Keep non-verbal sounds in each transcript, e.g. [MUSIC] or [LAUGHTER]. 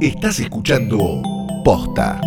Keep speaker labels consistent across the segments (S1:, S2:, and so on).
S1: Estás escuchando Posta.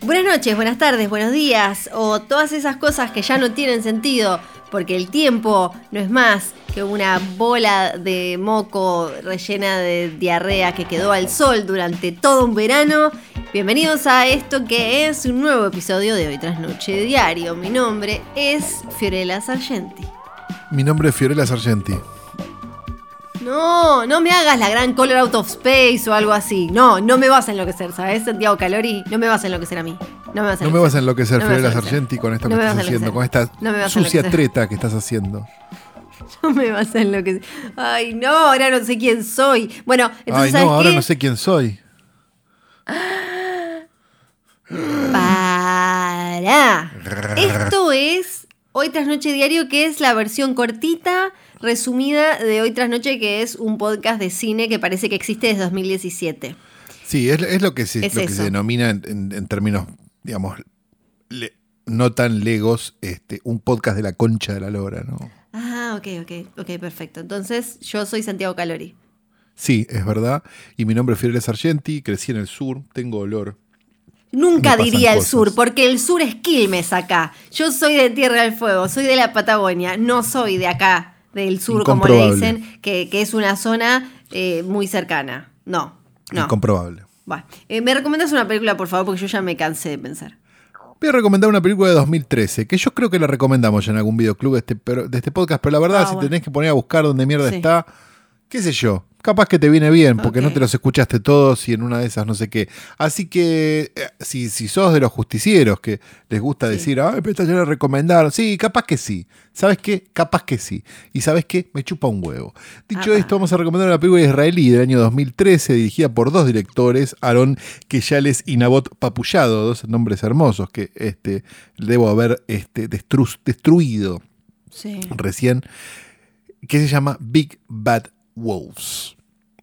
S2: Buenas noches, buenas tardes, buenos días o todas esas cosas que ya no tienen sentido porque el tiempo no es más que una bola de moco rellena de diarrea que quedó al sol durante todo un verano. Bienvenidos a esto que es un nuevo episodio de Hoy tras Noche Diario. Mi nombre es Fiorella Sargenti.
S3: Mi nombre es Fiorella Sargenti.
S2: No, no me hagas la gran Color Out of Space o algo así. No, no me vas a enloquecer, ¿sabes? Santiago Calori, no me vas a enloquecer a mí. No me vas a
S3: No me vas a enloquecer,
S2: No me vas a
S3: Fiorella
S2: enloquecer.
S3: Sargenti, con esto
S2: No
S3: que estás haciendo, con esta sucia treta que estás haciendo. [LAUGHS]
S2: No me vas a enloquecer. Ay, no, ahora no sé quién soy. Bueno, entonces,
S3: Ay,
S2: ¿sabes
S3: no, ahora
S2: qué?
S3: no sé quién soy.
S2: Para. Esto es Hoy tras Noche Diario, que es la versión cortita, resumida de Hoy tras Noche, que es un podcast de cine que parece que existe desde 2017.
S3: Sí, es, es lo que se,
S2: Es
S3: lo que se denomina en, en- en términos, digamos, le- no tan legos, este, un podcast de la concha de la lora, ¿no?
S2: Ah, ok, ok, ok, perfecto. Entonces, yo soy Santiago Calori.
S3: Sí, es verdad. Y mi nombre es Fiorella Sargenti, crecí en el sur, tengo olor.
S2: Nunca diría el
S3: cosas.
S2: sur, porque el sur es Quilmes acá. Yo soy de Tierra del Fuego, soy de la Patagonia, no soy de acá, del sur, como le dicen, que, que es una zona eh, muy cercana. No, no.
S3: Incomprobable.
S2: Va. Eh, ¿Me recomiendas una película, por favor? Porque yo ya me cansé de pensar.
S3: Voy a recomendar una película de 2013, que yo creo que la recomendamos ya en algún videoclub de este, de este podcast, pero la verdad,
S2: Ah,
S3: si
S2: bueno.
S3: tenés que poner a buscar dónde mierda
S2: Sí.
S3: está, qué sé yo, capaz que te viene bien, porque no te los escuchaste todos y en una de esas no sé qué. Así que eh, si, si sos de los justicieros que les gusta
S2: Sí.
S3: decir, ay, pero esta ya la recomendaron, sí, capaz que sí. ¿Sabes qué? Capaz que sí. ¿Y sabes qué? Me chupa un huevo. Dicho esto, vamos a recomendar una película israelí del año 2013, dirigida por dos directores, Aaron Keyales y Nabot Papullado, dos nombres hermosos que este, debo haber este, destru- destruido
S2: Sí.
S3: recién, que se llama Big Bad Wolves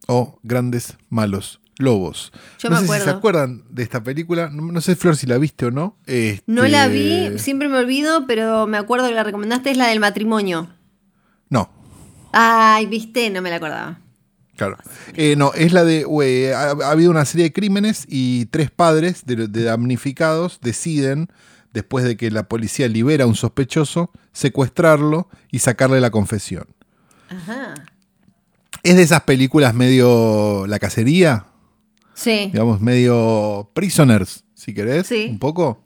S3: o Grandes Malos Lobos.
S2: Yo
S3: no
S2: me
S3: sé
S2: acuerdo.
S3: si se acuerdan de esta película, no, no sé Flor si la viste o no.
S2: No la
S3: Este,
S2: vi, siempre me olvido, pero me acuerdo que la recomendaste, es la del matrimonio.
S3: No,
S2: Ay, viste, no me la acordaba.
S3: Claro. Eh, no, es la de. eh, ha, ha habido una serie de crímenes y tres padres de, de damnificados deciden, después de que la policía libera a un sospechoso, secuestrarlo y sacarle la confesión.
S2: Ajá.
S3: Es de esas películas medio. La cacería,
S2: Sí.
S3: digamos, medio. Prisoners, si querés.
S2: Sí.
S3: Un poco.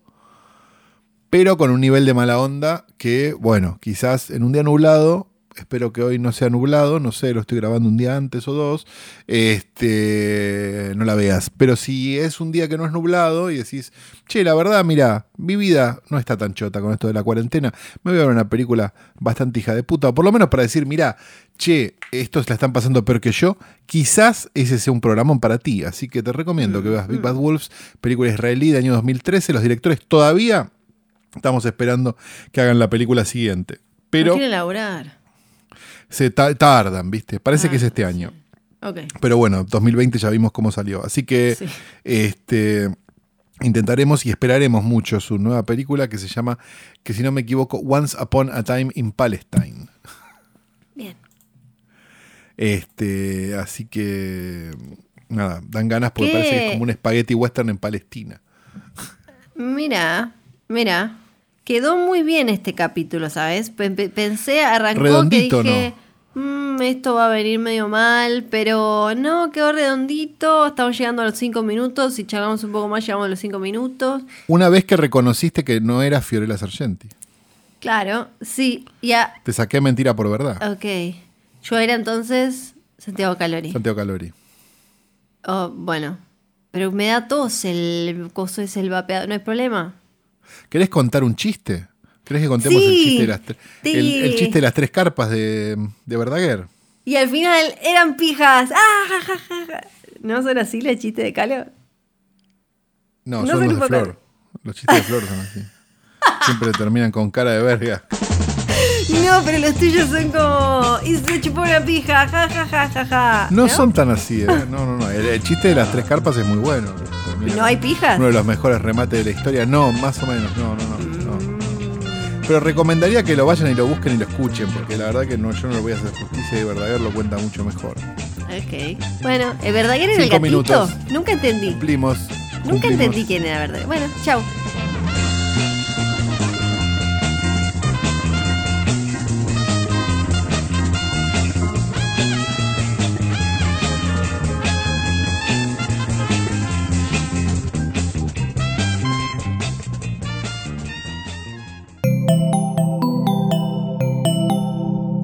S3: Pero con un nivel de mala onda que, bueno, quizás en un día nublado. Espero que hoy no sea nublado, no sé, lo estoy grabando un día antes o dos. Este, no la veas. Pero si es un día que no es nublado y decís, che, la verdad, mira, mi vida no está tan chota con esto de la cuarentena, me voy a ver una película bastante hija de puta, o por lo menos para decir, mira, che, estos la están pasando peor que yo, quizás ese sea un programón para ti. Así que te recomiendo que veas Big Bad Wolves, película israelí de año 2013. Los directores todavía estamos esperando que hagan la película siguiente. Pero
S2: No quiere laburar.
S3: Se ta- tardan, ¿viste? Parece
S2: Ah,
S3: que es este año. Pero bueno, 2020 ya vimos cómo salió. Así que
S2: Sí.
S3: este, intentaremos y esperaremos mucho su nueva película que se llama, que si no me equivoco, Once Upon a Time in Palestine.
S2: Bien.
S3: Este, así que nada, dan ganas porque
S2: ¿Qué?
S3: parece que es como un espagueti western en Palestina.
S2: Mira, mira. Quedó muy bien este capítulo, ¿sabes? Pe- pe- Pensé, arrancó
S3: Redondito,
S2: que dije, "Mm, esto va a venir medio mal, pero no, quedó redondito. Estamos llegando a los cinco minutos. Si charlamos un poco más, llegamos a los cinco minutos.
S3: Una vez que reconociste que no era Fiorella Sargenti,
S2: Claro, sí, ya.
S3: te saqué mentira por verdad.
S2: Ok. Yo era entonces Santiago Calori.
S3: Santiago Calori.
S2: Oh, bueno. Pero me da tos el coso es el vapeado. ¿No hay problema?
S3: ¿Querés contar un chiste? ¿Querés que contemos el, chiste de las
S2: sí.
S3: el, el chiste de las tres carpas de, de Verdaguer?
S2: Y al final eran pijas. ¡Ah, ja, ja, ja, ja! ¿No son así los chistes de Calo?
S3: No,
S2: No
S3: son los de Flor. Los chistes de Flor son así. [LAUGHS] Siempre terminan con cara de verga.
S2: No, pero los tuyos son como. Y se chupó una pija. Ja, ja, ja, ja, ja.
S3: No, son tan así, ¿eh? No, no, no. El, el chiste de las tres carpas es muy bueno.
S2: ¿No hay pijas?
S3: Uno de los mejores remates de la historia. No, más o menos. No, no, no. Pero recomendaría que lo vayan y lo busquen y lo escuchen, porque la verdad que no, yo no lo voy a hacer justicia y Verdaguer lo cuenta mucho mejor.
S2: Ok. Bueno, ¿el Verdaguer era el gatito?
S3: minutos.
S2: Nunca entendí.
S3: Cumplimos.
S2: Nunca
S3: cumplimos.
S2: entendí quién era Verdaguer. Bueno, chau.